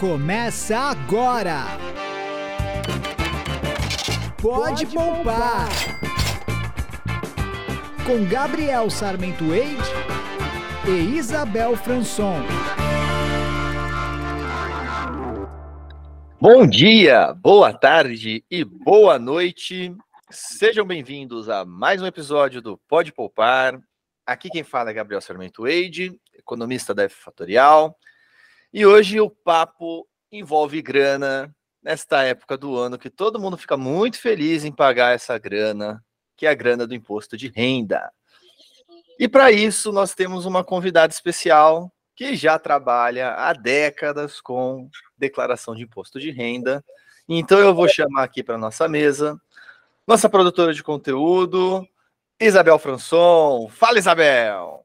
Começa agora! Pode, Pode poupar. poupar! Com Gabriel Sarmento Eide e Isabel Franson. Bom dia, boa tarde e boa noite. Sejam bem-vindos a mais um episódio do Pode Poupar. Aqui quem fala é Gabriel Sarmento Eide, economista da F Fatorial. E hoje o papo envolve grana nesta época do ano que todo mundo fica muito feliz em pagar essa grana, que é a grana do imposto de renda. E para isso nós temos uma convidada especial que já trabalha há décadas com declaração de imposto de renda. Então eu vou chamar aqui para nossa mesa nossa produtora de conteúdo, Isabel Franson. Fala, Isabel!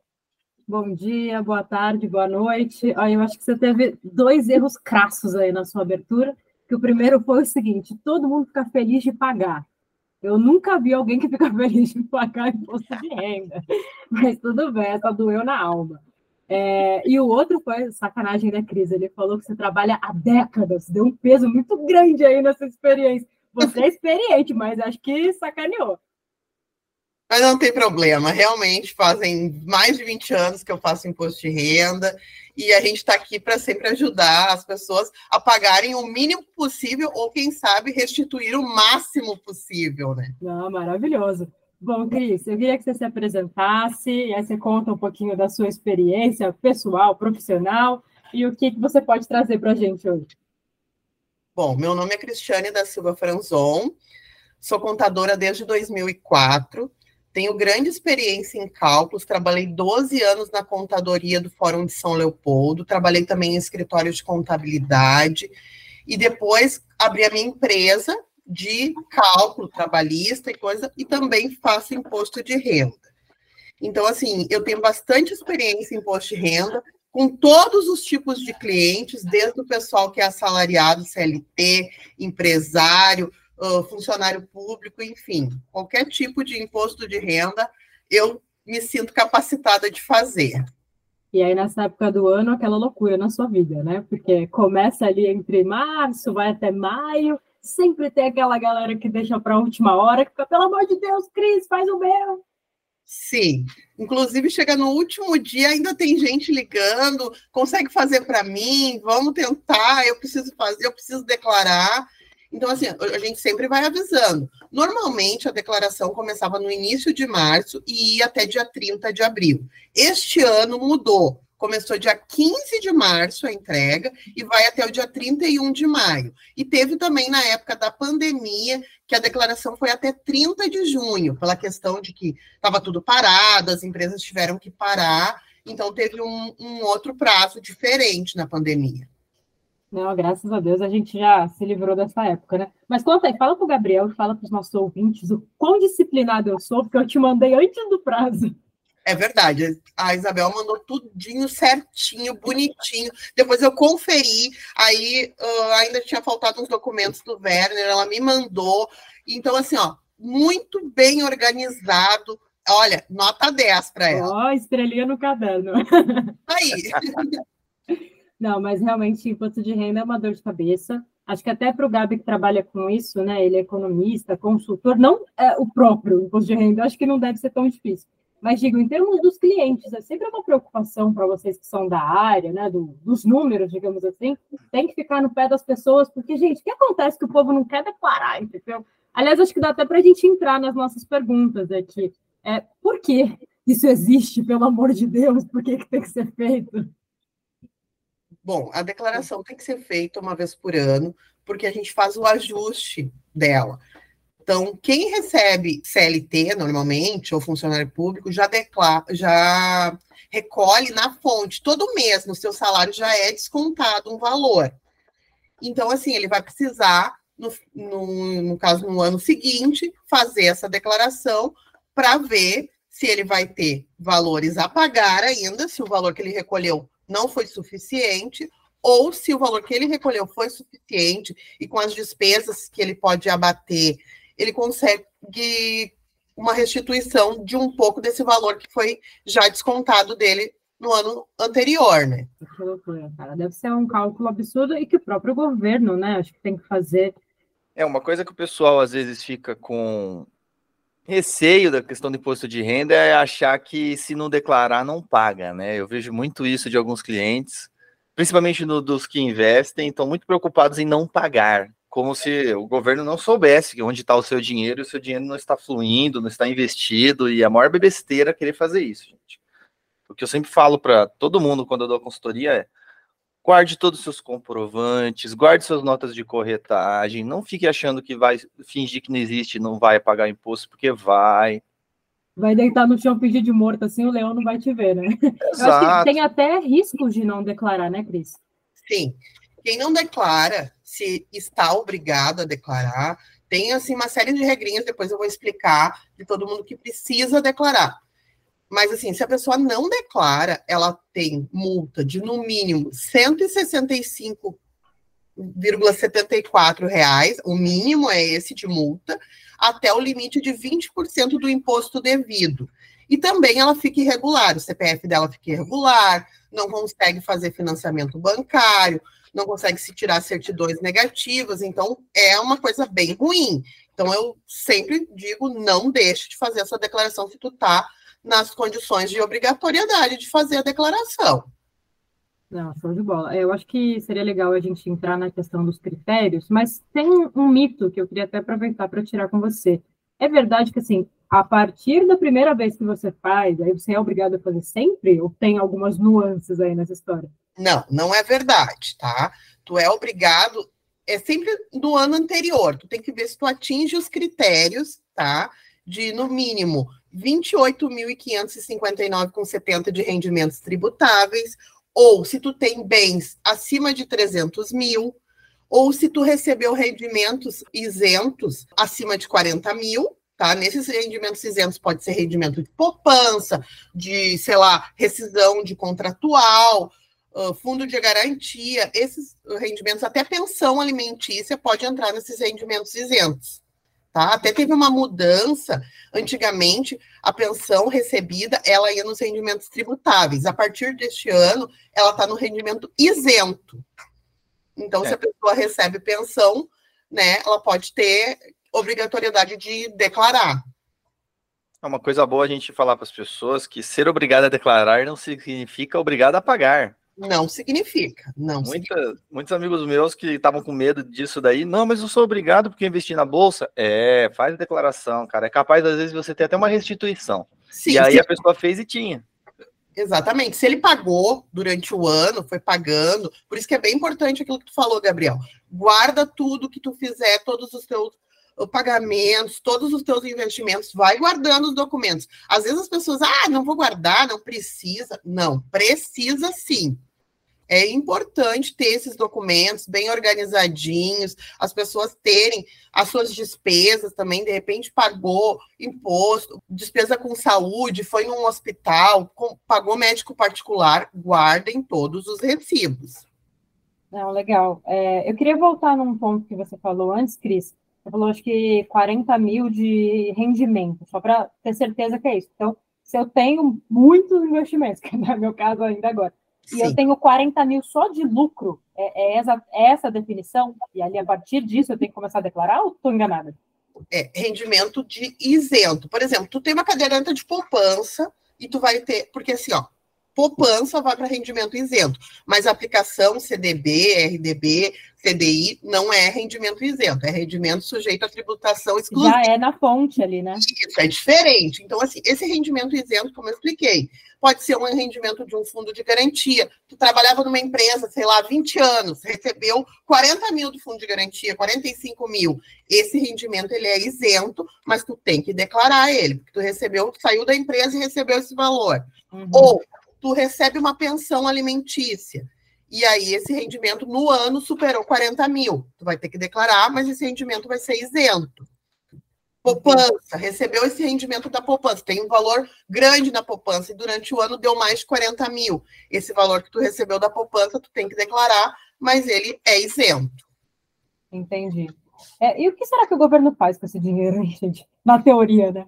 Bom dia, boa tarde, boa noite. Olha, eu acho que você teve dois erros crassos aí na sua abertura. Que o primeiro foi o seguinte: todo mundo fica feliz de pagar. Eu nunca vi alguém que fica feliz de pagar imposto de renda. Mas tudo bem, só doeu na alma. É, e o outro foi sacanagem da Cris. Ele falou que você trabalha há décadas, deu um peso muito grande aí nessa experiência. Você é experiente, mas acho que sacaneou. Mas não tem problema, realmente fazem mais de 20 anos que eu faço imposto de renda e a gente está aqui para sempre ajudar as pessoas a pagarem o mínimo possível ou, quem sabe, restituir o máximo possível, né? Ah, maravilhoso. Bom, Cris, eu queria que você se apresentasse e aí você conta um pouquinho da sua experiência pessoal, profissional e o que, que você pode trazer para a gente hoje. Bom, meu nome é Cristiane da Silva Franzon, sou contadora desde 2004, tenho grande experiência em cálculos, trabalhei 12 anos na contadoria do Fórum de São Leopoldo, trabalhei também em escritório de contabilidade e depois abri a minha empresa de cálculo trabalhista e coisa, e também faço imposto de renda. Então, assim, eu tenho bastante experiência em imposto de renda, com todos os tipos de clientes, desde o pessoal que é assalariado, CLT, empresário, funcionário público, enfim, qualquer tipo de imposto de renda, eu me sinto capacitada de fazer. E aí, nessa época do ano, aquela loucura na sua vida, né? Porque começa ali entre março, vai até maio, sempre tem aquela galera que deixa para a última hora, que fica, pelo amor de Deus, Cris, faz o meu. Sim, inclusive chega no último dia, ainda tem gente ligando, consegue fazer para mim, vamos tentar, eu preciso fazer, eu preciso declarar. Então, assim, a gente sempre vai avisando. Normalmente, a declaração começava no início de março e ia até dia 30 de abril. Este ano mudou. Começou dia 15 de março a entrega e vai até o dia 31 de maio. E teve também na época da pandemia, que a declaração foi até 30 de junho, pela questão de que estava tudo parado, as empresas tiveram que parar, então teve um, um outro prazo diferente na pandemia. Não, graças a Deus a gente já se livrou dessa época, né? Mas conta aí, fala para o Gabriel e fala para os nossos ouvintes o quão disciplinado eu sou, porque eu te mandei antes do prazo. É verdade. A Isabel mandou tudinho certinho, bonitinho. Depois eu conferi, aí uh, ainda tinha faltado uns documentos do Werner, ela me mandou. Então, assim, ó, muito bem organizado. Olha, nota 10 para ela. Ó, oh, estrelinha no caderno. Aí. Não, mas realmente imposto de renda é uma dor de cabeça. Acho que até para o Gabi que trabalha com isso, né? Ele é economista, consultor, não é o próprio imposto de renda, acho que não deve ser tão difícil. Mas digo, em termos dos clientes, é sempre uma preocupação para vocês que são da área, né, do, dos números, digamos assim, tem que ficar no pé das pessoas, porque, gente, o que acontece que o povo não quer declarar, entendeu? Aliás, acho que dá até para a gente entrar nas nossas perguntas aqui. É, por que isso existe, pelo amor de Deus? Por que, que tem que ser feito? Bom, a declaração tem que ser feita uma vez por ano, porque a gente faz o ajuste dela. Então, quem recebe CLT normalmente, ou funcionário público, já declara, já recolhe na fonte, todo mês no seu salário já é descontado um valor. Então, assim, ele vai precisar, no, no, no caso, no ano seguinte, fazer essa declaração para ver se ele vai ter valores a pagar ainda, se o valor que ele recolheu não foi suficiente, ou se o valor que ele recolheu foi suficiente e com as despesas que ele pode abater ele consegue uma restituição de um pouco desse valor que foi já descontado dele no ano anterior, né? Que loucura, cara. Deve ser um cálculo absurdo e que o próprio governo, né, acho que tem que fazer. É uma coisa que o pessoal às vezes fica com receio da questão do imposto de renda é achar que se não declarar não paga, né? Eu vejo muito isso de alguns clientes, principalmente no, dos que investem, estão muito preocupados em não pagar, como se o governo não soubesse onde está o seu dinheiro e o seu dinheiro não está fluindo, não está investido, e a maior besteira é querer fazer isso, gente. O que eu sempre falo para todo mundo quando eu dou consultoria é guarde todos os seus comprovantes, guarde suas notas de corretagem, não fique achando que vai fingir que não existe, não vai pagar imposto, porque vai. Vai deitar no chão pedir de morto, assim o leão não vai te ver, né? Exato. Eu acho que tem até risco de não declarar, né, Cris? Sim. Quem não declara, se está obrigado a declarar, tem assim uma série de regrinhas, depois eu vou explicar de todo mundo que precisa declarar. Mas, assim, se a pessoa não declara, ela tem multa de, no mínimo, 165,74 reais, o mínimo é esse de multa, até o limite de 20% do imposto devido. E também ela fica irregular, o CPF dela fica irregular, não consegue fazer financiamento bancário, não consegue se tirar certidões negativas, então é uma coisa bem ruim. Então eu sempre digo, não deixe de fazer essa declaração se tu está nas condições de obrigatoriedade de fazer a declaração. Não, show de bola. Eu acho que seria legal a gente entrar na questão dos critérios, mas tem um mito que eu queria até aproveitar para tirar com você. É verdade que, assim, a partir da primeira vez que você faz, aí você é obrigado a fazer sempre? Ou tem algumas nuances aí nessa história? Não, não é verdade, tá? Tu é obrigado, é sempre do ano anterior. Tu tem que ver se tu atinge os critérios, tá? De, no mínimo, 28.559,70 de rendimentos tributáveis, ou se tu tem bens acima de 300 mil, ou se tu recebeu rendimentos isentos acima de 40 mil, tá? Nesses rendimentos isentos pode ser rendimento de poupança, de, sei lá, rescisão de contratual, uh, fundo de garantia, esses rendimentos, até pensão alimentícia pode entrar nesses rendimentos isentos. Tá? Até teve uma mudança. Antigamente, a pensão recebida ela ia nos rendimentos tributáveis. A partir deste ano, ela está no rendimento isento. Então, é. se a pessoa recebe pensão, né, ela pode ter obrigatoriedade de declarar. É uma coisa boa a gente falar para as pessoas que ser obrigado a declarar não significa obrigado a pagar. Não significa. Não Muita, significa. Muitos amigos meus que estavam com medo disso daí, não, mas eu sou obrigado porque investi na bolsa. É, faz a declaração, cara. É capaz, às vezes, você ter até uma restituição. Sim, e aí sim. a pessoa fez e tinha. Exatamente. Se ele pagou durante o ano, foi pagando. Por isso que é bem importante aquilo que tu falou, Gabriel. Guarda tudo que tu fizer, todos os teus pagamentos, todos os teus investimentos, vai guardando os documentos. Às vezes as pessoas, ah, não vou guardar, não precisa. Não, precisa sim é importante ter esses documentos bem organizadinhos, as pessoas terem as suas despesas também, de repente pagou imposto, despesa com saúde, foi num hospital, pagou médico particular, guardem todos os recibos. Não, legal. É, eu queria voltar num ponto que você falou antes, Cris. Você falou, acho que 40 mil de rendimento, só para ter certeza que é isso. Então, se eu tenho muitos investimentos, que é meu caso ainda agora, e eu tenho 40 mil só de lucro, é, é, essa, é essa a definição? E ali, a partir disso, eu tenho que começar a declarar ou estou enganada? É, rendimento de isento. Por exemplo, tu tem uma cadeirante de poupança e tu vai ter, porque assim, ó, poupança vai para rendimento isento, mas aplicação CDB, RDB, CDI não é rendimento isento, é rendimento sujeito à tributação exclusiva. Já é na fonte ali, né? Isso, é diferente. Então, assim, esse rendimento isento, como eu expliquei, pode ser um rendimento de um fundo de garantia. Tu trabalhava numa empresa, sei lá, 20 anos, recebeu 40 mil do fundo de garantia, 45 mil. Esse rendimento, ele é isento, mas tu tem que declarar ele, porque tu recebeu, saiu da empresa e recebeu esse valor. Uhum. Ou tu recebe uma pensão alimentícia e aí esse rendimento no ano superou 40 mil. Tu vai ter que declarar, mas esse rendimento vai ser isento. Poupança, recebeu esse rendimento da poupança, tem um valor grande na poupança e durante o ano deu mais de 40 mil. Esse valor que tu recebeu da poupança, tu tem que declarar, mas ele é isento. Entendi. É, e o que será que o governo faz com esse dinheiro, gente? Na teoria, né?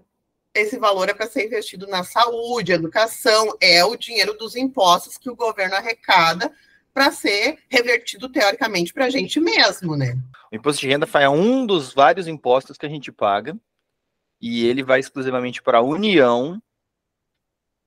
Esse valor é para ser investido na saúde, educação, é o dinheiro dos impostos que o governo arrecada para ser revertido teoricamente para a gente mesmo, né? O imposto de renda é um dos vários impostos que a gente paga e ele vai exclusivamente para a União.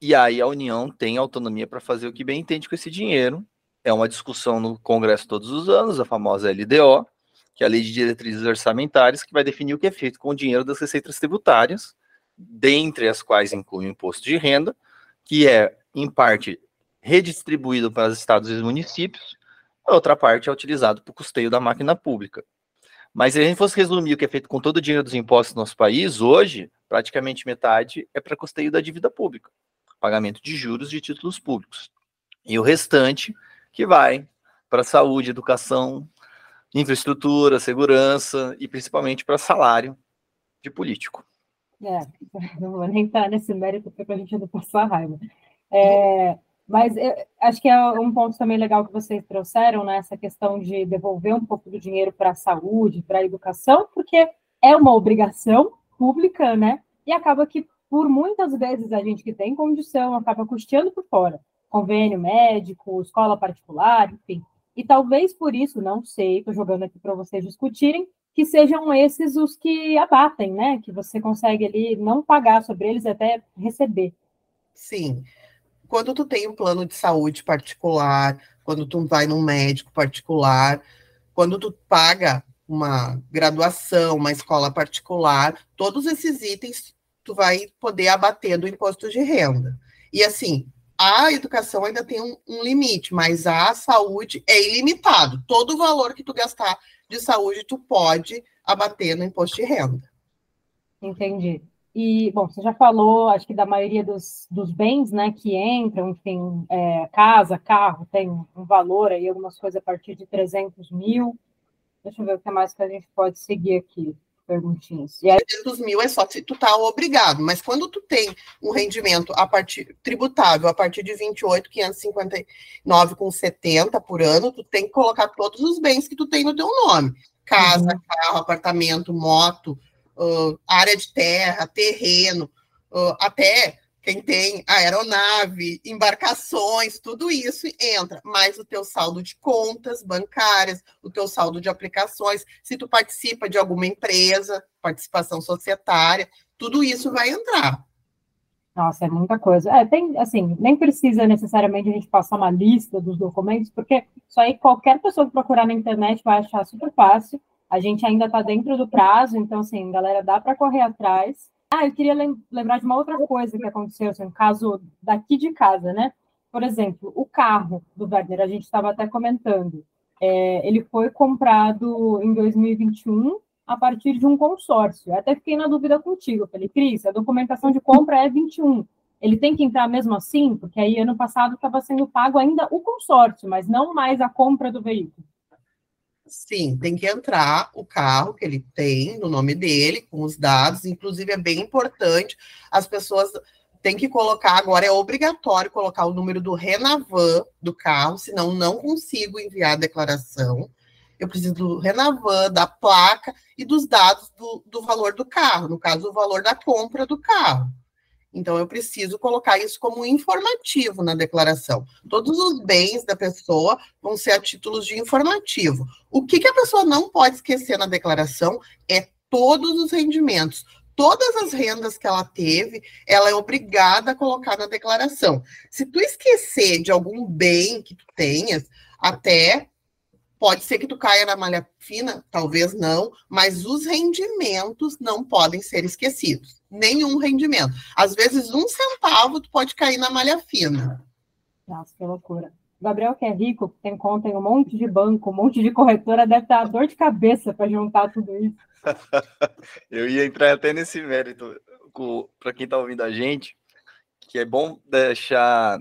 E aí a União tem autonomia para fazer o que bem entende com esse dinheiro. É uma discussão no Congresso todos os anos, a famosa LDO, que é a Lei de Diretrizes Orçamentárias, que vai definir o que é feito com o dinheiro das receitas tributárias dentre as quais inclui o imposto de renda, que é, em parte, redistribuído para os estados e municípios, a outra parte é utilizado para o custeio da máquina pública. Mas se a gente fosse resumir o que é feito com todo o dinheiro dos impostos no nosso país, hoje, praticamente metade é para custeio da dívida pública, pagamento de juros de títulos públicos. E o restante que vai para saúde, educação, infraestrutura, segurança e principalmente para salário de político. É, não vou nem estar nesse mérito para a gente não passar raiva. É, mas eu, acho que é um ponto também legal que vocês trouxeram, né? Essa questão de devolver um pouco do dinheiro para a saúde, para a educação, porque é uma obrigação pública, né? E acaba que, por muitas vezes, a gente que tem condição acaba custeando por fora. Convênio médico, escola particular, enfim. E talvez por isso, não sei, estou jogando aqui para vocês discutirem, que sejam esses os que abatem, né? Que você consegue ali não pagar sobre eles, até receber. Sim. Quando tu tem um plano de saúde particular, quando tu vai num médico particular, quando tu paga uma graduação, uma escola particular, todos esses itens tu vai poder abater do imposto de renda. E assim, a educação ainda tem um, um limite, mas a saúde é ilimitado. Todo o valor que tu gastar de saúde, tu pode abater no imposto de renda. Entendi. E, bom, você já falou, acho que da maioria dos, dos bens, né, que entram, enfim, é, casa, carro, tem um valor aí, algumas coisas a partir de 300 mil. Deixa eu ver o que mais que a gente pode seguir aqui perguntinhas. E aí... 300 mil é só se tu tá obrigado, mas quando tu tem um rendimento a partir tributável a partir de 28.559,70 por ano, tu tem que colocar todos os bens que tu tem no teu nome. Casa, uhum. carro, apartamento, moto, uh, área de terra, terreno, uh, até quem tem aeronave, embarcações, tudo isso entra, mais o teu saldo de contas bancárias, o teu saldo de aplicações, se tu participa de alguma empresa, participação societária, tudo isso vai entrar. Nossa, é muita coisa. É, tem, assim, nem precisa necessariamente a gente passar uma lista dos documentos, porque isso aí qualquer pessoa que procurar na internet vai achar super fácil. A gente ainda está dentro do prazo, então, assim, galera, dá para correr atrás. Ah, eu queria lembrar de uma outra coisa que aconteceu, assim, um caso daqui de casa, né? Por exemplo, o carro do Werner, a gente estava até comentando, é, ele foi comprado em 2021 a partir de um consórcio. Eu até fiquei na dúvida contigo, falei, Cris, a documentação de compra é 21. Ele tem que entrar mesmo assim? Porque aí ano passado estava sendo pago ainda o consórcio, mas não mais a compra do veículo. Sim, tem que entrar o carro que ele tem no nome dele, com os dados. Inclusive, é bem importante. As pessoas têm que colocar, agora é obrigatório colocar o número do Renavan do carro, senão não consigo enviar a declaração. Eu preciso do Renavan, da placa e dos dados do, do valor do carro, no caso, o valor da compra do carro. Então, eu preciso colocar isso como informativo na declaração. Todos os bens da pessoa vão ser a títulos de informativo. O que, que a pessoa não pode esquecer na declaração é todos os rendimentos. Todas as rendas que ela teve, ela é obrigada a colocar na declaração. Se tu esquecer de algum bem que tu tenhas, até Pode ser que tu caia na malha fina, talvez não, mas os rendimentos não podem ser esquecidos. Nenhum rendimento. Às vezes, um centavo tu pode cair na malha fina. Nossa, que loucura. Gabriel, que é rico, tem conta em um monte de banco, um monte de corretora, deve estar dor de cabeça para juntar tudo isso. Eu ia entrar até nesse mérito para quem está ouvindo a gente, que é bom deixar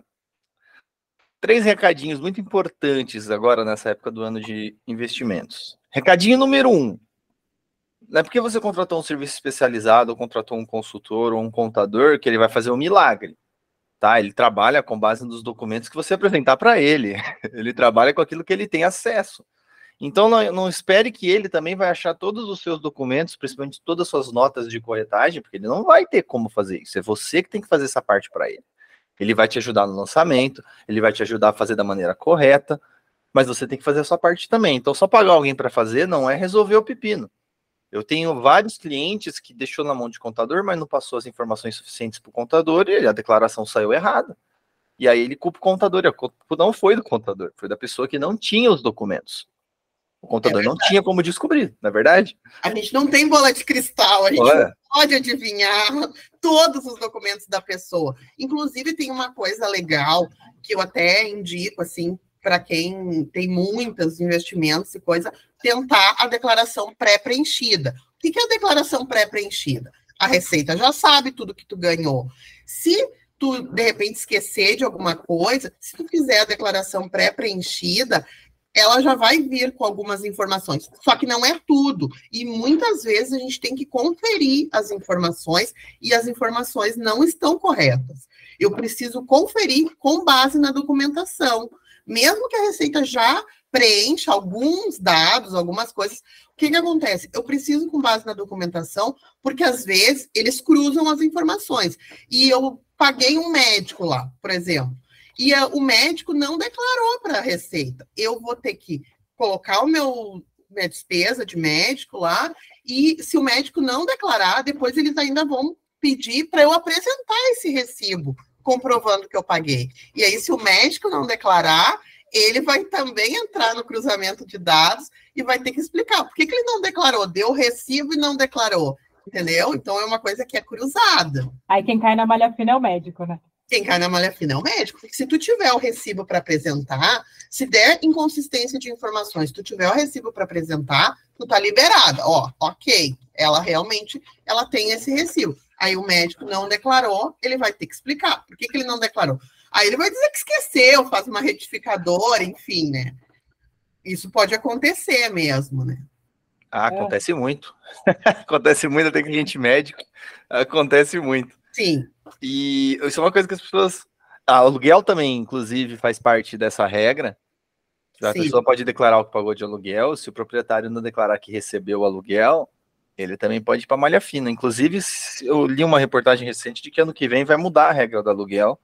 três recadinhos muito importantes agora nessa época do ano de investimentos. Recadinho número um. Não é porque você contratou um serviço especializado, ou contratou um consultor ou um contador que ele vai fazer um milagre. Tá? Ele trabalha com base nos documentos que você apresentar para ele. Ele trabalha com aquilo que ele tem acesso. Então não, não, espere que ele também vai achar todos os seus documentos, principalmente todas as suas notas de corretagem, porque ele não vai ter como fazer isso. É você que tem que fazer essa parte para ele. Ele vai te ajudar no lançamento, ele vai te ajudar a fazer da maneira correta, mas você tem que fazer a sua parte também. Então só pagar alguém para fazer não é resolver o pepino. Eu tenho vários clientes que deixou na mão de contador, mas não passou as informações suficientes para o contador e a declaração saiu errada. E aí ele culpa o contador, e a culpa não foi do contador, foi da pessoa que não tinha os documentos. O contador é não tinha como descobrir, não é verdade? A gente não tem bola de cristal, a gente Olha. não pode adivinhar todos os documentos da pessoa. Inclusive, tem uma coisa legal que eu até indico, assim, para quem tem muitos investimentos e coisa, tentar a declaração pré-preenchida. O que é a declaração pré-preenchida? A Receita já sabe tudo que tu ganhou. Se tu, de repente, esquecer de alguma coisa, se tu fizer a declaração pré-preenchida, ela já vai vir com algumas informações. Só que não é tudo. E muitas vezes a gente tem que conferir as informações e as informações não estão corretas. Eu preciso conferir com base na documentação mesmo que a Receita já preencha alguns dados, algumas coisas, o que, que acontece? Eu preciso, com base na documentação, porque às vezes eles cruzam as informações. E eu paguei um médico lá, por exemplo, e a, o médico não declarou para a Receita. Eu vou ter que colocar o meu minha despesa de médico lá, e se o médico não declarar, depois eles ainda vão pedir para eu apresentar esse recibo comprovando que eu paguei. E aí, se o médico não declarar, ele vai também entrar no cruzamento de dados e vai ter que explicar por que, que ele não declarou, deu recibo e não declarou. Entendeu? Então é uma coisa que é cruzada. Aí quem cai na malha fina é o médico, né? Quem cai na malha fina é o médico. Porque se tu tiver o recibo para apresentar, se der inconsistência de informações, se tu tiver o recibo para apresentar, tu tá liberada. Ó, ok, ela realmente ela tem esse recibo. Aí o médico não declarou, ele vai ter que explicar. Por que, que ele não declarou? Aí ele vai dizer que esqueceu, faz uma retificadora, enfim, né? Isso pode acontecer mesmo, né? Ah, acontece é. muito. acontece muito, até que a gente médico. Acontece muito. Sim. E isso é uma coisa que as pessoas. Ah, aluguel também, inclusive, faz parte dessa regra. A Sim. pessoa pode declarar o que pagou de aluguel. Se o proprietário não declarar que recebeu o aluguel, ele também pode ir para malha fina. Inclusive, eu li uma reportagem recente de que ano que vem vai mudar a regra do aluguel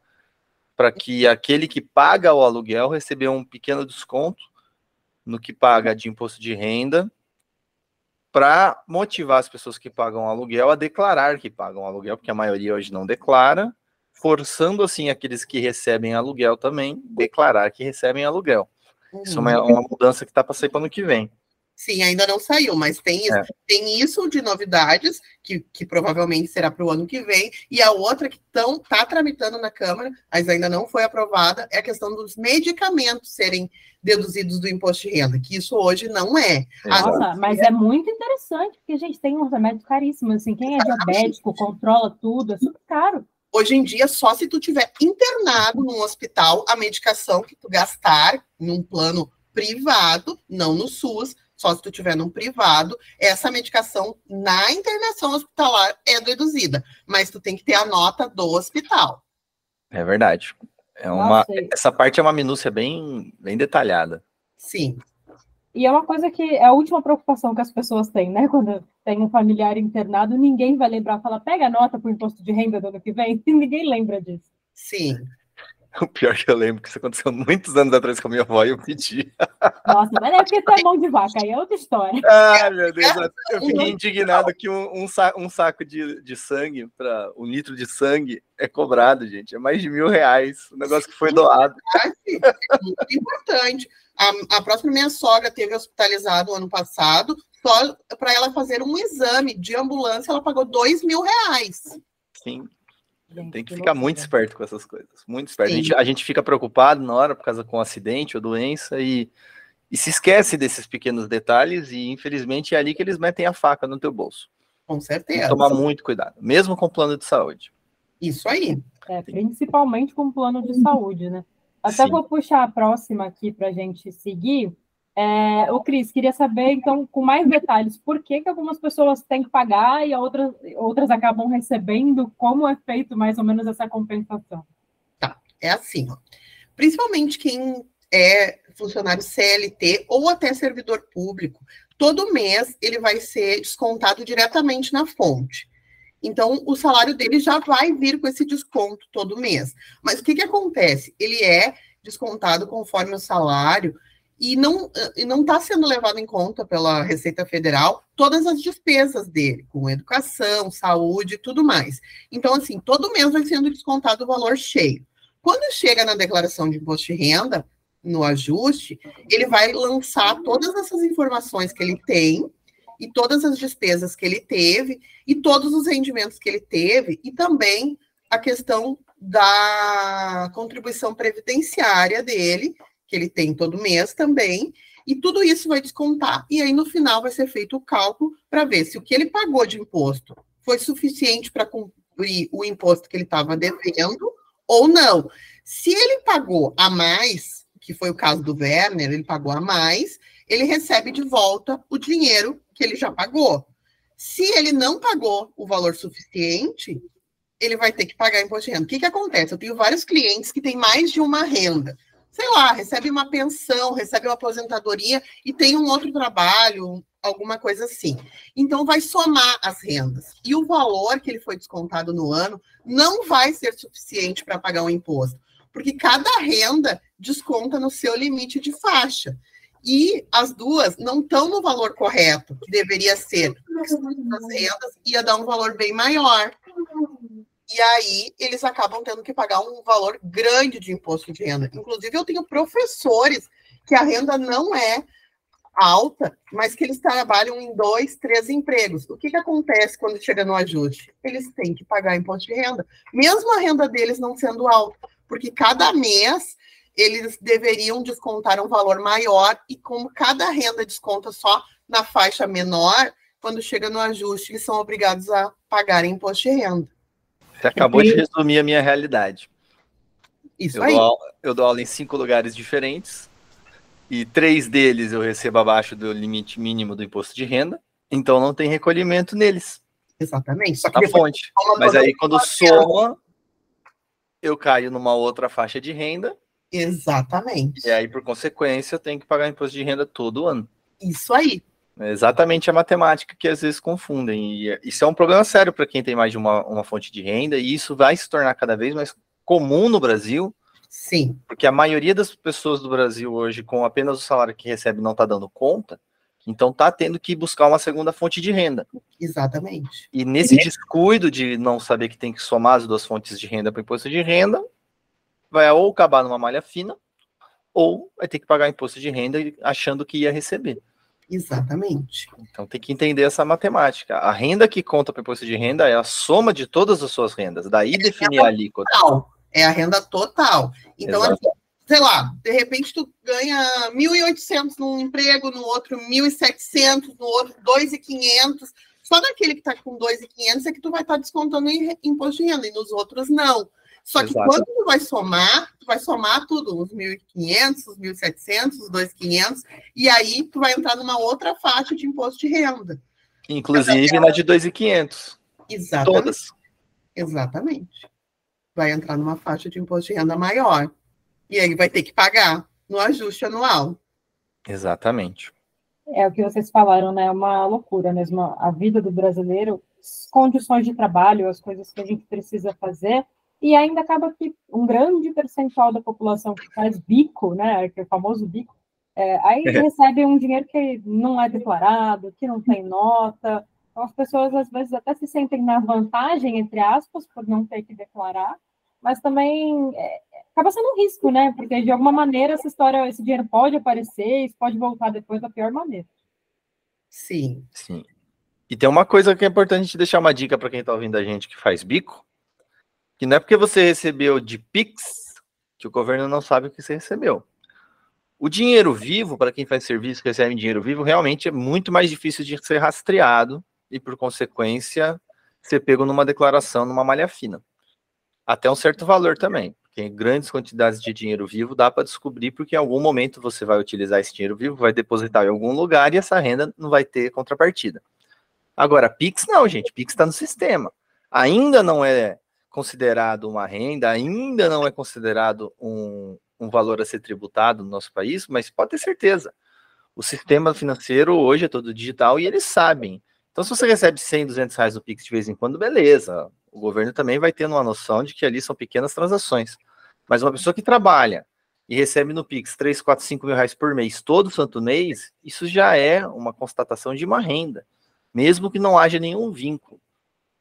para que aquele que paga o aluguel receba um pequeno desconto no que paga de imposto de renda para motivar as pessoas que pagam aluguel a declarar que pagam aluguel, porque a maioria hoje não declara, forçando assim aqueles que recebem aluguel também declarar que recebem aluguel. Isso é uma, uma mudança que está para sair para o ano que vem. Sim, ainda não saiu, mas tem isso, é. tem isso de novidades, que, que provavelmente será para o ano que vem, e a outra que está tramitando na Câmara, mas ainda não foi aprovada, é a questão dos medicamentos serem deduzidos do imposto de renda, que isso hoje não é. Nossa, mas é muito interessante, porque a gente tem uns remédios caríssimos, assim, quem é diabético, controla tudo, é super caro. Hoje em dia, só se tu tiver internado num hospital, a medicação que tu gastar num plano privado, não no SUS, só se tu tiver num privado, essa medicação na internação hospitalar é deduzida, mas tu tem que ter a nota do hospital. É verdade. É uma, Nossa, essa parte é uma minúcia bem, bem detalhada. Sim. E é uma coisa que é a última preocupação que as pessoas têm, né? Quando tem um familiar internado, ninguém vai lembrar, fala, pega a nota para o imposto de renda do ano que vem, e ninguém lembra disso. Sim. O pior que eu lembro que isso aconteceu muitos anos atrás com a minha avó e eu pedi. Nossa, mas é porque tu é mão de vaca, aí é outra história. Ah, meu Deus, eu fiquei indignado que um, um, saco, de, de sangue, para um litro de sangue, é cobrado, gente. É mais de mil reais. O negócio que foi doado. É muito importante. A, a próxima minha sogra teve hospitalizado ano passado, só para ela fazer um exame de ambulância, ela pagou dois mil reais. Sim. Gente, Tem que, que ficar loucura. muito esperto com essas coisas. Muito esperto. A gente, a gente, fica preocupado na hora por causa com um acidente ou doença e, e se esquece desses pequenos detalhes e infelizmente é ali que eles metem a faca no teu bolso. Com certeza. Tem tomar muito cuidado, mesmo com plano de saúde. Isso aí. É, principalmente com plano de saúde, né? Até Sim. vou puxar a próxima aqui para a gente seguir. É, o Cris, queria saber, então, com mais detalhes, por que, que algumas pessoas têm que pagar e outras, outras acabam recebendo? Como é feito mais ou menos essa compensação? Tá, é assim, ó. Principalmente quem é funcionário CLT ou até servidor público, todo mês ele vai ser descontado diretamente na fonte. Então, o salário dele já vai vir com esse desconto todo mês. Mas o que, que acontece? Ele é descontado conforme o salário e não e não está sendo levado em conta pela Receita Federal todas as despesas dele, com educação, saúde e tudo mais. Então, assim, todo mês vai sendo descontado o valor cheio. Quando chega na declaração de imposto de renda, no ajuste, ele vai lançar todas essas informações que ele tem e todas as despesas que ele teve e todos os rendimentos que ele teve e também a questão da contribuição previdenciária dele que ele tem todo mês também, e tudo isso vai descontar. E aí, no final, vai ser feito o cálculo para ver se o que ele pagou de imposto foi suficiente para cumprir o imposto que ele estava devendo ou não. Se ele pagou a mais, que foi o caso do Werner, ele pagou a mais, ele recebe de volta o dinheiro que ele já pagou. Se ele não pagou o valor suficiente, ele vai ter que pagar imposto de renda. O que, que acontece? Eu tenho vários clientes que têm mais de uma renda sei lá, recebe uma pensão, recebe uma aposentadoria e tem um outro trabalho, alguma coisa assim. Então, vai somar as rendas. E o valor que ele foi descontado no ano não vai ser suficiente para pagar o imposto, porque cada renda desconta no seu limite de faixa. E as duas não estão no valor correto, que deveria ser. As rendas ia dar um valor bem maior. E aí eles acabam tendo que pagar um valor grande de imposto de renda. Inclusive, eu tenho professores que a renda não é alta, mas que eles trabalham em dois, três empregos. O que, que acontece quando chega no ajuste? Eles têm que pagar imposto de renda, mesmo a renda deles não sendo alta, porque cada mês eles deveriam descontar um valor maior, e como cada renda desconta só na faixa menor, quando chega no ajuste, eles são obrigados a pagar imposto de renda. Você acabou de resumir a minha realidade. Isso eu aí. Dou, eu dou aula em cinco lugares diferentes e três deles eu recebo abaixo do limite mínimo do imposto de renda, então não tem recolhimento neles. Exatamente. Só que na fonte. Mas aí quando soma, eu caio numa outra faixa de renda. Exatamente. E aí, por consequência, eu tenho que pagar imposto de renda todo ano. Isso aí. É exatamente a matemática que às vezes confundem. E isso é um problema sério para quem tem mais de uma, uma fonte de renda, e isso vai se tornar cada vez mais comum no Brasil. Sim. Porque a maioria das pessoas do Brasil hoje, com apenas o salário que recebe, não está dando conta, então está tendo que buscar uma segunda fonte de renda. Exatamente. E nesse descuido de não saber que tem que somar as duas fontes de renda para imposto de renda, vai ou acabar numa malha fina, ou vai ter que pagar imposto de renda achando que ia receber. Exatamente. Então tem que entender essa matemática. A renda que conta para o imposto de renda é a soma de todas as suas rendas. Daí é definir a alíquota. Total. É a renda total. Então, assim, sei lá, de repente tu ganha 1.800 num emprego, no outro 1.700, no outro 2.500. Só naquele que está com 2.500 é que tu vai estar tá descontando em imposto de renda, e nos outros não. Só que Exato. quando tu vai somar, tu vai somar tudo, os 1.500, os 1.700, os 2.500, e aí tu vai entrar numa outra faixa de imposto de renda. Inclusive na de 2.500. Exatamente. Todas. Exatamente. Vai entrar numa faixa de imposto de renda maior. E aí vai ter que pagar no ajuste anual. Exatamente. É o que vocês falaram, né? É uma loucura mesmo. A vida do brasileiro, condições de trabalho, as coisas que a gente precisa fazer, e ainda acaba que um grande percentual da população que faz bico, né, que é o famoso bico, é, aí é. recebe um dinheiro que não é declarado, que não tem nota. Então, as pessoas às vezes até se sentem na vantagem, entre aspas, por não ter que declarar, mas também é, acaba sendo um risco, né? Porque de alguma maneira essa história, esse dinheiro pode aparecer, isso pode voltar depois da pior maneira. Sim. Sim. E tem uma coisa que é importante deixar uma dica para quem está ouvindo a gente que faz bico, que não é porque você recebeu de Pix que o governo não sabe o que você recebeu. O dinheiro vivo, para quem faz serviço que recebe dinheiro vivo, realmente é muito mais difícil de ser rastreado e, por consequência, ser pego numa declaração, numa malha fina. Até um certo valor também, porque grandes quantidades de dinheiro vivo dá para descobrir, porque em algum momento você vai utilizar esse dinheiro vivo, vai depositar em algum lugar e essa renda não vai ter contrapartida. Agora, Pix não, gente, Pix está no sistema. Ainda não é considerado uma renda, ainda não é considerado um, um valor a ser tributado no nosso país, mas pode ter certeza. O sistema financeiro hoje é todo digital e eles sabem. Então, se você recebe 100, 200 reais no Pix de vez em quando, beleza. O governo também vai tendo uma noção de que ali são pequenas transações. Mas uma pessoa que trabalha e recebe no Pix 3, 4, 5 mil reais por mês, todo santo mês, isso já é uma constatação de uma renda, mesmo que não haja nenhum vínculo.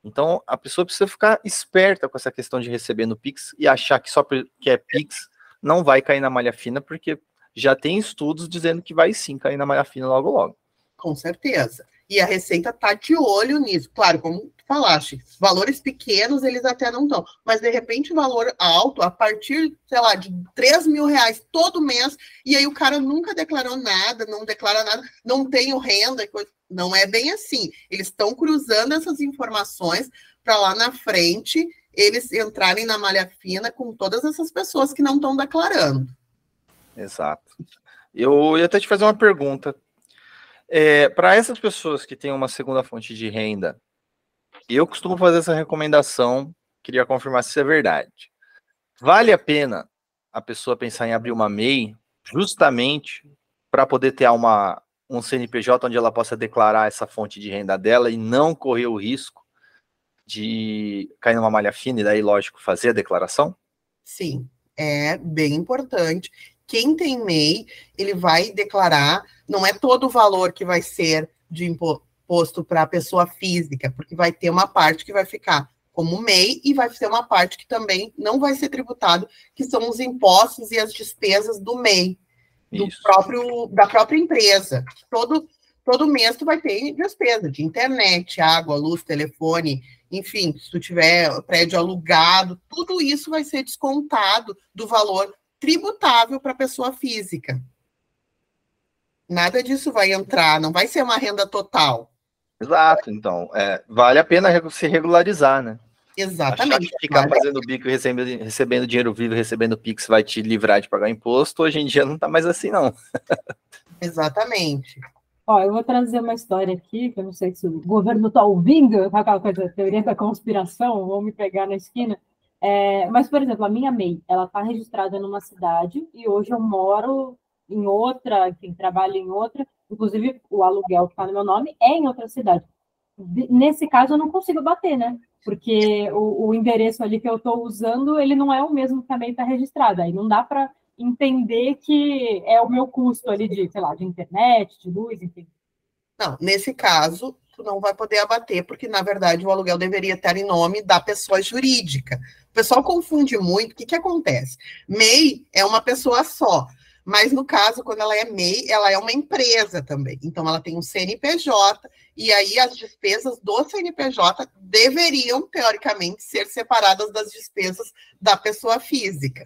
Então, a pessoa precisa ficar esperta com essa questão de receber no Pix e achar que só porque é Pix não vai cair na malha fina, porque já tem estudos dizendo que vai sim cair na malha fina logo logo. Com certeza. E a Receita está de olho nisso. Claro, como falaste, valores pequenos eles até não estão, mas de repente valor alto, a partir, sei lá, de 3 mil reais todo mês, e aí o cara nunca declarou nada, não declara nada, não tem renda, coisa. não é bem assim. Eles estão cruzando essas informações para lá na frente eles entrarem na malha fina com todas essas pessoas que não estão declarando. Exato. Eu ia até te fazer uma pergunta. É, para essas pessoas que têm uma segunda fonte de renda, eu costumo fazer essa recomendação, queria confirmar se é verdade. Vale a pena a pessoa pensar em abrir uma MEI justamente para poder ter uma, um CNPJ onde ela possa declarar essa fonte de renda dela e não correr o risco de cair numa malha fina e daí, lógico, fazer a declaração? Sim, é bem importante. Quem tem MEI, ele vai declarar, não é todo o valor que vai ser de imposto para a pessoa física, porque vai ter uma parte que vai ficar como MEI e vai ter uma parte que também não vai ser tributado, que são os impostos e as despesas do MEI, do próprio, da própria empresa. Todo, todo mês tu vai ter despesa de internet, água, luz, telefone, enfim, se tu tiver prédio alugado, tudo isso vai ser descontado do valor tributável para a pessoa física. Nada disso vai entrar, não vai ser uma renda total. Exato, então, é, vale a pena se regularizar, né? Exatamente. Achar que ficar vale. fazendo bico e recebendo, recebendo dinheiro vivo, recebendo Pix vai te livrar de pagar imposto, hoje em dia não está mais assim, não. Exatamente. Ó, eu vou trazer uma história aqui, que eu não sei se o governo está ouvindo, aquela coisa, teoria da conspiração, vão me pegar na esquina. É, mas, por exemplo, a minha MEI, ela está registrada numa cidade e hoje eu moro em outra, enfim, trabalho em outra, inclusive o aluguel que está no meu nome é em outra cidade. Nesse caso, eu não consigo bater, né? Porque o, o endereço ali que eu estou usando, ele não é o mesmo que também está registrado. Aí não dá para entender que é o meu custo ali de, sei lá, de internet, de luz, enfim. Não, nesse caso, tu não vai poder abater, porque, na verdade, o aluguel deveria estar em nome da pessoa jurídica. O pessoal confunde muito. O que, que acontece? MEI é uma pessoa só. Mas no caso, quando ela é MEI, ela é uma empresa também. Então, ela tem um CNPJ, e aí as despesas do CNPJ deveriam, teoricamente, ser separadas das despesas da pessoa física.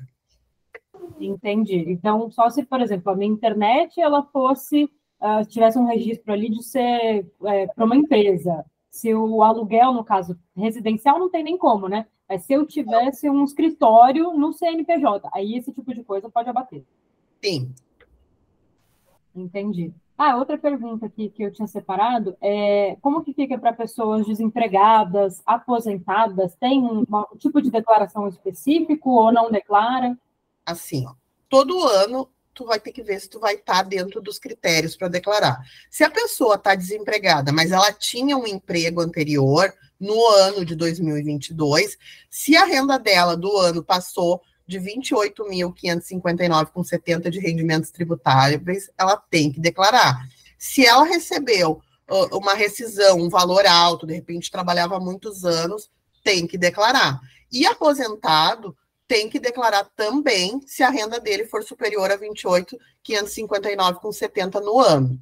Entendi. Então, só se, por exemplo, a minha internet ela fosse, uh, tivesse um registro ali de ser é, para uma empresa. Se o aluguel, no caso residencial, não tem nem como, né? Mas se eu tivesse um escritório no CNPJ, aí esse tipo de coisa pode abater. Sim. Entendi. Ah, outra pergunta aqui que eu tinha separado é como que fica para pessoas desempregadas, aposentadas? Tem um, um, tipo de declaração específico ou não declara? Assim, todo ano tu vai ter que ver se tu vai estar tá dentro dos critérios para declarar. Se a pessoa está desempregada, mas ela tinha um emprego anterior no ano de 2022, se a renda dela do ano passou de 28.559,70 de rendimentos tributáveis, ela tem que declarar. Se ela recebeu uh, uma rescisão, um valor alto, de repente trabalhava muitos anos, tem que declarar. E aposentado tem que declarar também se a renda dele for superior a 28.559,70 no ano.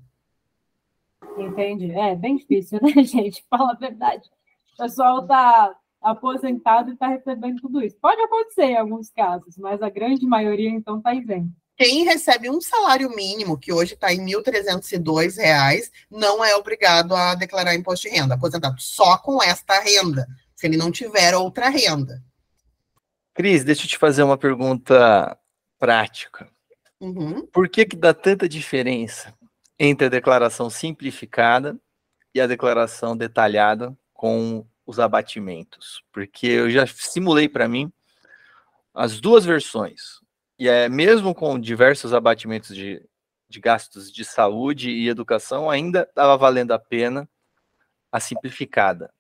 Entendi. É bem difícil, né, gente? Fala a verdade. O pessoal está aposentado e está recebendo tudo isso. Pode acontecer em alguns casos, mas a grande maioria, então, está isento. Quem recebe um salário mínimo, que hoje está em R$ 1.302, não é obrigado a declarar imposto de renda. Aposentado só com esta renda, se ele não tiver outra renda. Cris, deixa eu te fazer uma pergunta prática. Uhum. Por que, que dá tanta diferença entre a declaração simplificada e a declaração detalhada com os abatimentos, porque eu já simulei para mim as duas versões. E é mesmo com diversos abatimentos de, de gastos de saúde e educação, ainda estava valendo a pena a simplificada.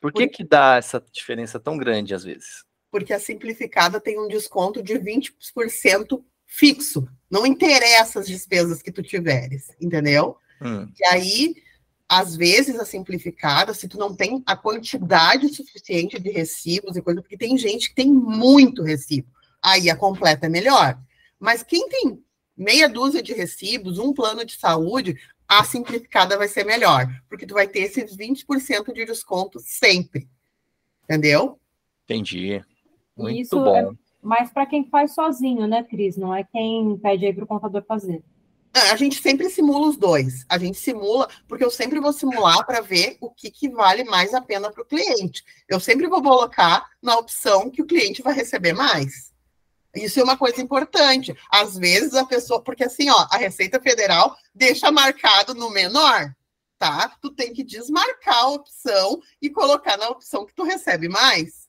Por que, que dá essa diferença tão grande às vezes? Porque a simplificada tem um desconto de 20% fixo. Não interessa as despesas que tu tiveres, entendeu? Hum. E aí, às vezes, a simplificada, se tu não tem a quantidade suficiente de recibos e coisa, porque tem gente que tem muito recibo, aí a completa é melhor. Mas quem tem meia dúzia de recibos, um plano de saúde, a simplificada vai ser melhor, porque tu vai ter esses 20% de desconto sempre. Entendeu? Entendi. Muito Isso bom. É mais para quem faz sozinho, né, Cris? Não é quem pede aí para o contador fazer. É, a gente sempre simula os dois. A gente simula, porque eu sempre vou simular para ver o que, que vale mais a pena para o cliente. Eu sempre vou colocar na opção que o cliente vai receber mais. Isso é uma coisa importante. Às vezes a pessoa, porque assim, ó, a Receita Federal deixa marcado no menor, tá? Tu tem que desmarcar a opção e colocar na opção que tu recebe mais.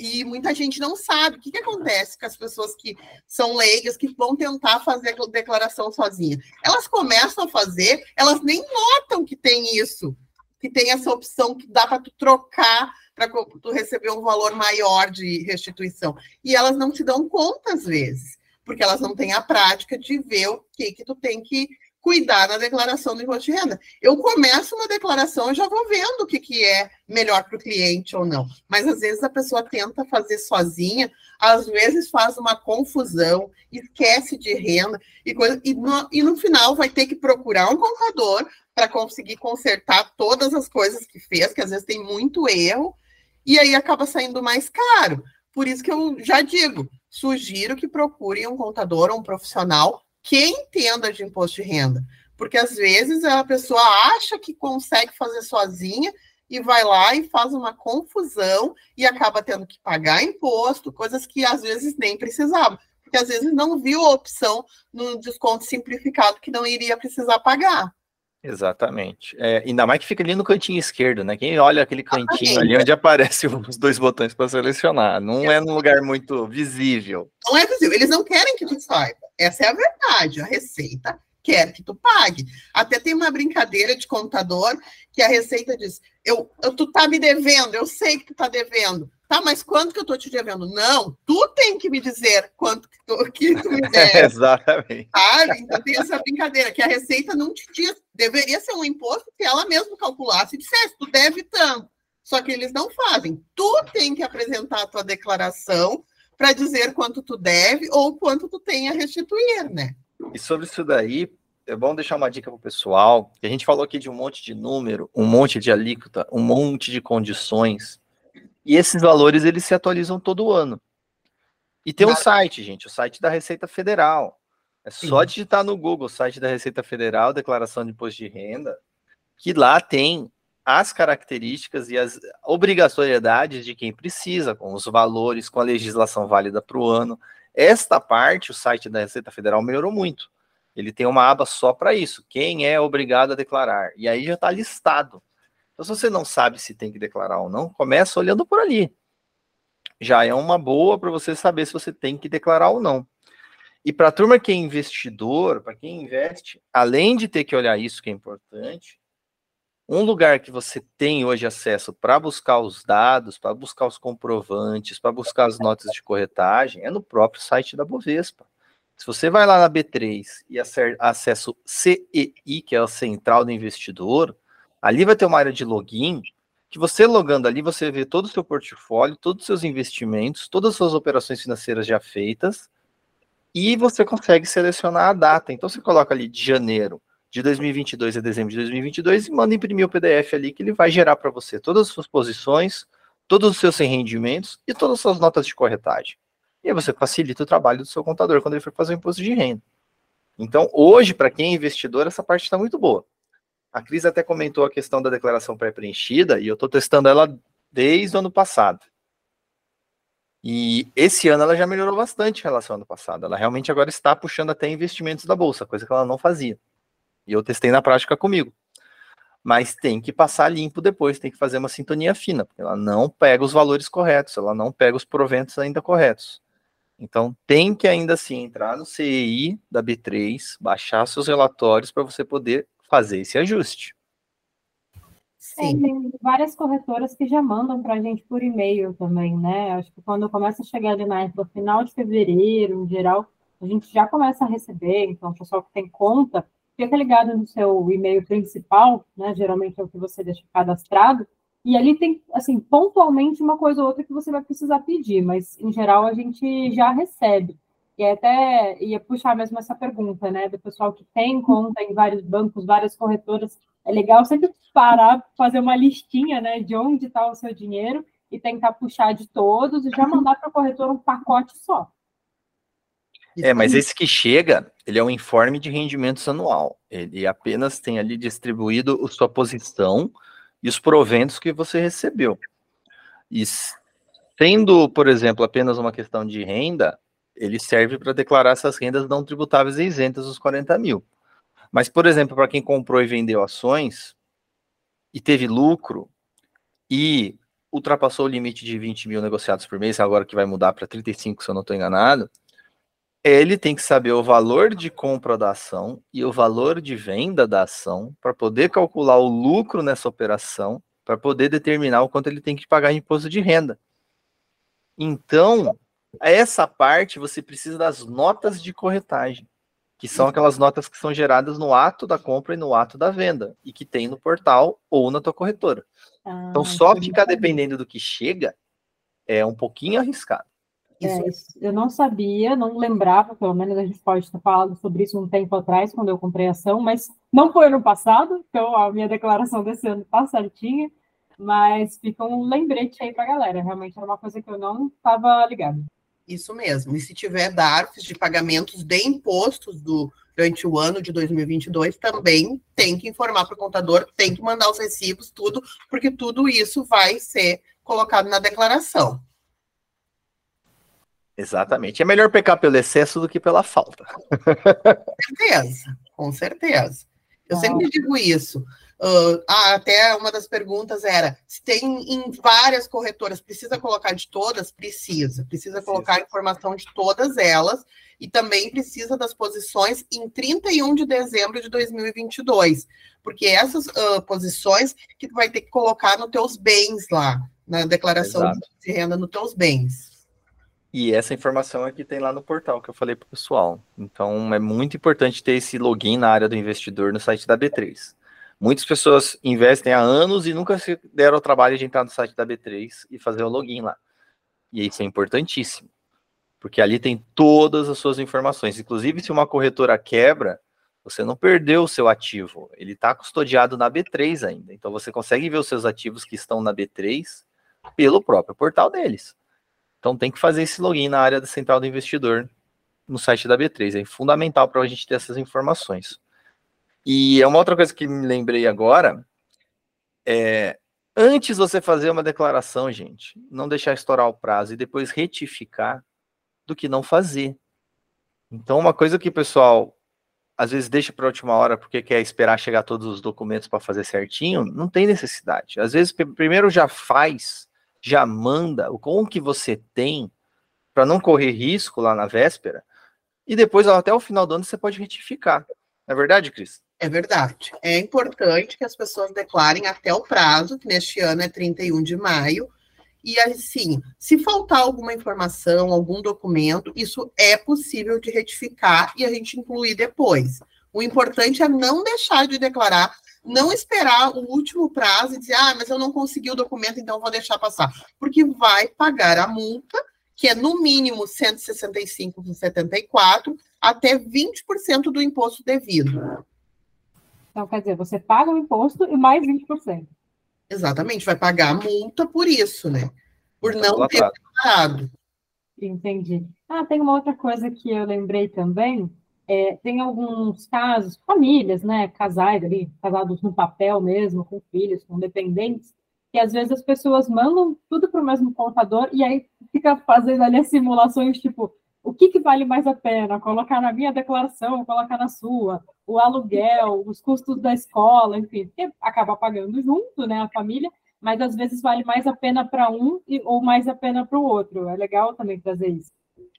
E muita gente não sabe o que, que acontece com as pessoas que são leigas, que vão tentar fazer a declaração sozinha. Elas começam a fazer, elas nem notam que tem isso, que tem essa opção que dá para tu trocar para tu receber um valor maior de restituição. E elas não te dão conta às vezes, porque elas não têm a prática de ver o que que tu tem que cuidar na declaração do imposto de renda. Eu começo uma declaração e já vou vendo o que, que é melhor para o cliente ou não. Mas às vezes a pessoa tenta fazer sozinha, às vezes faz uma confusão, esquece de renda e coisa, e no, e no final vai ter que procurar um contador para conseguir consertar todas as coisas que fez, que às vezes tem muito erro, e aí acaba saindo mais caro. Por isso que eu já digo, sugiro que procurem um contador ou um profissional que entenda de imposto de renda. Porque às vezes a pessoa acha que consegue fazer sozinha e vai lá e faz uma confusão e acaba tendo que pagar imposto, coisas que às vezes nem precisava. Porque às vezes não viu a opção no desconto simplificado que não iria precisar pagar. Exatamente. É, ainda mais que fica ali no cantinho esquerdo, né? Quem olha aquele cantinho ali onde aparece os dois botões para selecionar, não é num lugar muito visível. Não é visível, eles não querem que tu saiba. Essa é a verdade. A Receita quer que tu pague. Até tem uma brincadeira de contador que a Receita diz: eu, eu tu tá me devendo, eu sei que tu tá devendo. Tá, mas quanto que eu tô te devendo? Não, tu tem que me dizer quanto que tu, que tu me deve. Exatamente. Sabe? Então tem essa brincadeira, que a Receita não te diz. Deveria ser um imposto que ela mesma calculasse e dissesse, tu deve tanto. Só que eles não fazem. Tu tem que apresentar a tua declaração para dizer quanto tu deve ou quanto tu tem a restituir, né? E sobre isso daí, é bom deixar uma dica para o pessoal. A gente falou aqui de um monte de número, um monte de alíquota, um monte de condições. E esses valores eles se atualizam todo ano. E tem um site, gente, o site da Receita Federal. É só Sim. digitar no Google o site da Receita Federal, Declaração de Imposto de Renda, que lá tem as características e as obrigatoriedades de quem precisa, com os valores, com a legislação válida para o ano. Esta parte, o site da Receita Federal melhorou muito. Ele tem uma aba só para isso, quem é obrigado a declarar. E aí já está listado então, se você não sabe se tem que declarar ou não, começa olhando por ali. Já é uma boa para você saber se você tem que declarar ou não. E para a turma que é investidor, para quem investe, além de ter que olhar isso que é importante, um lugar que você tem hoje acesso para buscar os dados, para buscar os comprovantes, para buscar as notas de corretagem, é no próprio site da Bovespa. Se você vai lá na B3 e acessa o CEI, que é a Central do Investidor, Ali vai ter uma área de login, que você logando ali, você vê todo o seu portfólio, todos os seus investimentos, todas as suas operações financeiras já feitas, e você consegue selecionar a data. Então você coloca ali de janeiro de 2022 a dezembro de 2022 e manda imprimir o PDF ali que ele vai gerar para você todas as suas posições, todos os seus rendimentos e todas as suas notas de corretagem. E aí você facilita o trabalho do seu contador quando ele for fazer o imposto de renda. Então, hoje, para quem é investidor, essa parte está muito boa. A Cris até comentou a questão da declaração pré-preenchida e eu estou testando ela desde o ano passado. E esse ano ela já melhorou bastante em relação ao ano passado. Ela realmente agora está puxando até investimentos da bolsa, coisa que ela não fazia. E eu testei na prática comigo. Mas tem que passar limpo depois, tem que fazer uma sintonia fina, porque ela não pega os valores corretos, ela não pega os proventos ainda corretos. Então tem que ainda assim entrar no CEI da B3, baixar seus relatórios para você poder fazer esse ajuste. Sim. É, tem várias corretoras que já mandam para a gente por e-mail também, né? Acho que quando começa a chegar ali na no final de fevereiro, em geral, a gente já começa a receber, então o pessoal que tem conta, fica ligado no seu e-mail principal, né? Geralmente é o que você deixa cadastrado, e ali tem, assim, pontualmente uma coisa ou outra que você vai precisar pedir, mas em geral a gente já recebe. E até ia puxar mesmo essa pergunta, né, do pessoal que tem conta em vários bancos, várias corretoras. É legal sempre parar, fazer uma listinha, né, de onde está o seu dinheiro e tentar puxar de todos e já mandar para o corretor um pacote só. É, mas esse que chega, ele é um informe de rendimentos anual. Ele apenas tem ali distribuído a sua posição e os proventos que você recebeu. E tendo, por exemplo, apenas uma questão de renda, ele serve para declarar essas rendas não tributáveis e isentas dos 40 mil. Mas, por exemplo, para quem comprou e vendeu ações e teve lucro e ultrapassou o limite de 20 mil negociados por mês, agora que vai mudar para 35, se eu não estou enganado, ele tem que saber o valor de compra da ação e o valor de venda da ação para poder calcular o lucro nessa operação, para poder determinar o quanto ele tem que pagar em imposto de renda. Então, essa parte você precisa das notas de corretagem, que são aquelas notas que são geradas no ato da compra e no ato da venda, e que tem no portal ou na tua corretora. Ah, então, só ficar dependendo do que chega é um pouquinho arriscado. É, eu não sabia, não lembrava, pelo menos a gente pode ter falado sobre isso um tempo atrás, quando eu comprei ação, mas não foi ano passado, então a minha declaração desse ano está certinha, mas fica um lembrete aí para a galera. Realmente era uma coisa que eu não estava ligado. Isso mesmo. E se tiver DARFs de pagamentos de impostos do, durante o ano de 2022, também tem que informar para o contador, tem que mandar os recibos, tudo, porque tudo isso vai ser colocado na declaração. Exatamente. É melhor pecar pelo excesso do que pela falta. Com certeza, com certeza. Eu ah. sempre digo isso. Uh, até uma das perguntas era: se tem em várias corretoras, precisa colocar de todas? Precisa. Precisa colocar a informação de todas elas e também precisa das posições em 31 de dezembro de 2022, porque essas uh, posições que tu vai ter que colocar nos teus bens lá, na declaração Exato. de renda nos teus bens. E essa informação aqui tem lá no portal que eu falei para o pessoal. Então é muito importante ter esse login na área do investidor no site da B3. Muitas pessoas investem há anos e nunca se deram o trabalho de entrar no site da B3 e fazer o login lá. E isso é importantíssimo, porque ali tem todas as suas informações. Inclusive, se uma corretora quebra, você não perdeu o seu ativo, ele está custodiado na B3 ainda. Então você consegue ver os seus ativos que estão na B3 pelo próprio portal deles. Então tem que fazer esse login na área da central do investidor no site da B3. É fundamental para a gente ter essas informações. E é uma outra coisa que me lembrei agora. É, antes você fazer uma declaração, gente, não deixar estourar o prazo e depois retificar do que não fazer. Então, uma coisa que o pessoal às vezes deixa para a última hora porque quer esperar chegar todos os documentos para fazer certinho, não tem necessidade. Às vezes, primeiro já faz já manda o com que você tem para não correr risco lá na véspera e depois até o final do ano você pode retificar. Não é verdade, Cris? É verdade. É importante que as pessoas declarem até o prazo, que neste ano é 31 de maio. E assim, se faltar alguma informação, algum documento, isso é possível de retificar e a gente incluir depois. O importante é não deixar de declarar não esperar o último prazo e dizer, ah, mas eu não consegui o documento, então vou deixar passar. Porque vai pagar a multa, que é no mínimo 165,74, até 20% do imposto devido. Então, quer dizer, você paga o imposto e mais 20%. Exatamente, vai pagar a multa por isso, né? Por não ter declarado. Entendi. Ah, tem uma outra coisa que eu lembrei também, é, tem alguns casos, famílias, né, casais ali, casados no papel mesmo, com filhos, com dependentes, que às vezes as pessoas mandam tudo para o mesmo contador e aí fica fazendo ali as simulações, tipo, o que, que vale mais a pena? Colocar na minha declaração, colocar na sua, o aluguel, os custos da escola, enfim, porque acaba pagando junto, né, a família, mas às vezes vale mais a pena para um e, ou mais a pena para o outro. É legal também fazer isso.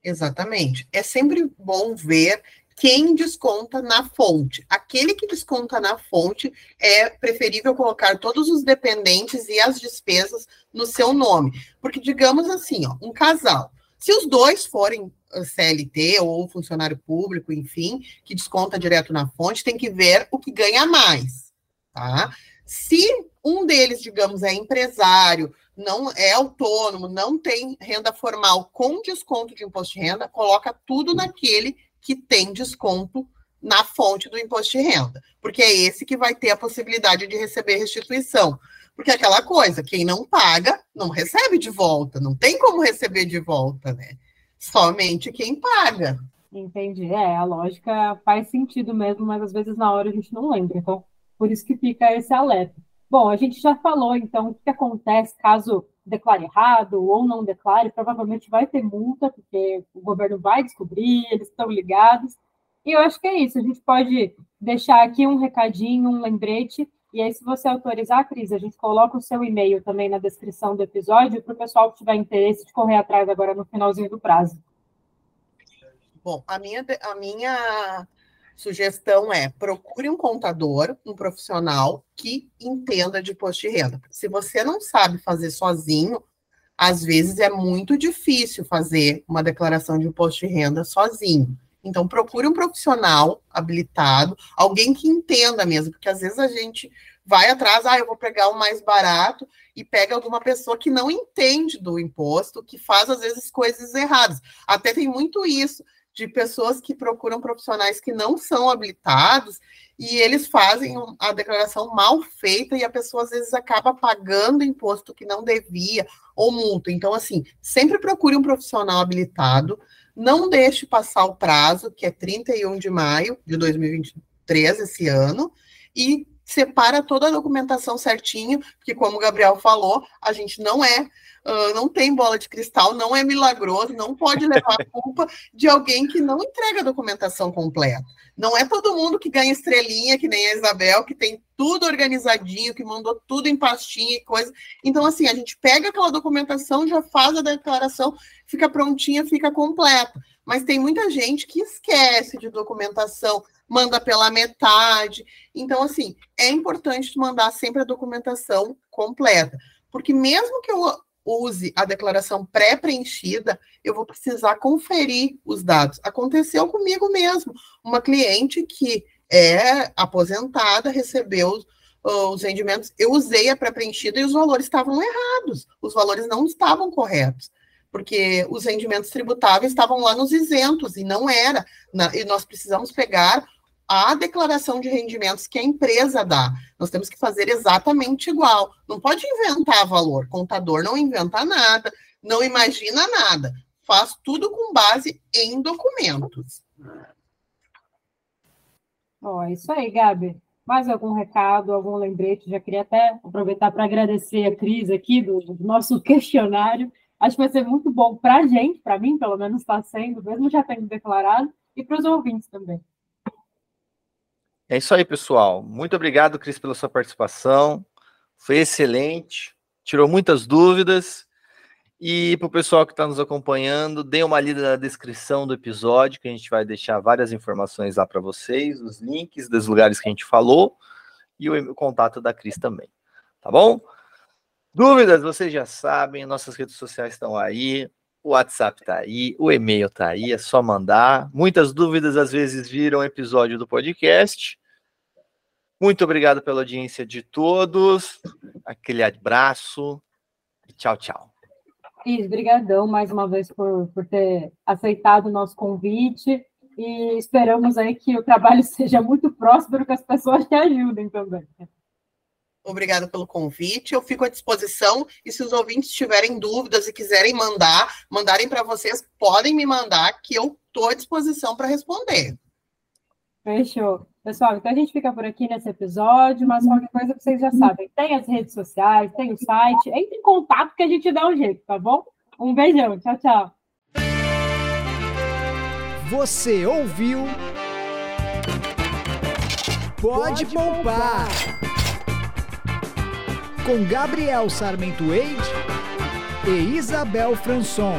Exatamente. É sempre bom ver quem desconta na fonte. Aquele que desconta na fonte é preferível colocar todos os dependentes e as despesas no seu nome. Porque, digamos assim, ó, um casal, se os dois forem ah, CLT ou funcionário público, enfim, que desconta direto na fonte, tem que ver o que ganha mais, tá? Se um deles, digamos, é empresário, não é autônomo, não tem renda formal com desconto de imposto de renda, coloca tudo naquele que tem desconto na fonte do imposto de renda, porque é esse que vai ter a possibilidade de receber restituição. Porque é aquela coisa, quem não paga, não recebe de volta, não tem como receber de volta, né? Somente quem paga. Entendi. É, a lógica faz sentido mesmo, mas às vezes na hora a gente não lembra. Então, por isso que fica esse alerta. Bom, a gente já falou, então, o que acontece caso declare errado ou não declare, provavelmente vai ter multa, porque o governo vai descobrir, eles estão ligados. E eu acho que é isso, a gente pode deixar aqui um recadinho, um lembrete, e aí, se você autorizar, Cris, a gente coloca o seu e-mail também na descrição do episódio para o pessoal que tiver interesse de correr atrás agora no finalzinho do prazo. Bom, a minha, a minha sugestão é procure um contador, um profissional que entenda de imposto de renda. Se você não sabe fazer sozinho, às vezes é muito difícil fazer uma declaração de imposto de renda sozinho. Então, procure um profissional habilitado, alguém que entenda mesmo, porque às vezes a gente vai atrás, ah, eu vou pegar o mais barato e pega alguma pessoa que não entende do imposto, que faz às vezes coisas erradas. Até tem muito isso de pessoas que procuram profissionais que não são habilitados e eles fazem a declaração mal feita e a pessoa às vezes acaba pagando imposto que não devia ou multa. Então, assim, sempre procure um profissional habilitado, não deixe passar o prazo, que é 31 de maio de 2023, esse ano, e separa toda a documentação certinho, porque como o Gabriel falou, a gente não é Uh, não tem bola de cristal, não é milagroso, não pode levar a culpa de alguém que não entrega a documentação completa. Não é todo mundo que ganha estrelinha, que nem a Isabel, que tem tudo organizadinho, que mandou tudo em pastinha e coisa. Então, assim, a gente pega aquela documentação, já faz a declaração, fica prontinha, fica completa. Mas tem muita gente que esquece de documentação, manda pela metade. Então, assim, é importante mandar sempre a documentação completa. Porque mesmo que eu use a declaração pré-preenchida, eu vou precisar conferir os dados. Aconteceu comigo mesmo. Uma cliente que é aposentada recebeu os rendimentos, eu usei a pré-preenchida e os valores estavam errados, os valores não estavam corretos, porque os rendimentos tributáveis estavam lá nos isentos e não era, e nós precisamos pegar a declaração de rendimentos que a empresa dá. Nós temos que fazer exatamente igual. Não pode inventar valor. Contador não inventa nada, não imagina nada. Faz tudo com base em documentos. Oh, isso aí, Gabi. Mais algum recado, algum lembrete? Já queria até aproveitar para agradecer a Cris aqui do, do nosso questionário. Acho que vai ser muito bom para a gente, para mim, pelo menos está sendo, mesmo já tendo declarado, e para os ouvintes também. É isso aí, pessoal. Muito obrigado, Cris, pela sua participação. Foi excelente, tirou muitas dúvidas. E para o pessoal que está nos acompanhando, dê uma lida na descrição do episódio, que a gente vai deixar várias informações lá para vocês, os links dos lugares que a gente falou e o, contato da Cris também. Tá bom? Dúvidas, vocês já sabem, nossas redes sociais estão aí, o WhatsApp está aí, o e-mail está aí, é só mandar. Muitas dúvidas às vezes viram episódio do podcast. Muito obrigado pela audiência de todos. Aquele abraço. Tchau, tchau. Cris, brigadão mais uma vez por, por ter aceitado o nosso convite e esperamos aí que o trabalho seja muito próspero, que as pessoas te ajudem também. Obrigada pelo convite. Eu fico à disposição e se os ouvintes tiverem dúvidas e quiserem mandar, mandarem para vocês, podem me mandar que eu estou à disposição para responder. Fechou. Pessoal, então a gente fica por aqui nesse episódio, mas qualquer coisa vocês já sabem. Tem as redes sociais, tem o site, entre em contato que a gente dá um jeito, tá bom? Um beijão, tchau, tchau. Você ouviu? Pode, Pode poupar. Com Gabriel Sarmento Eide e Isabel Franson.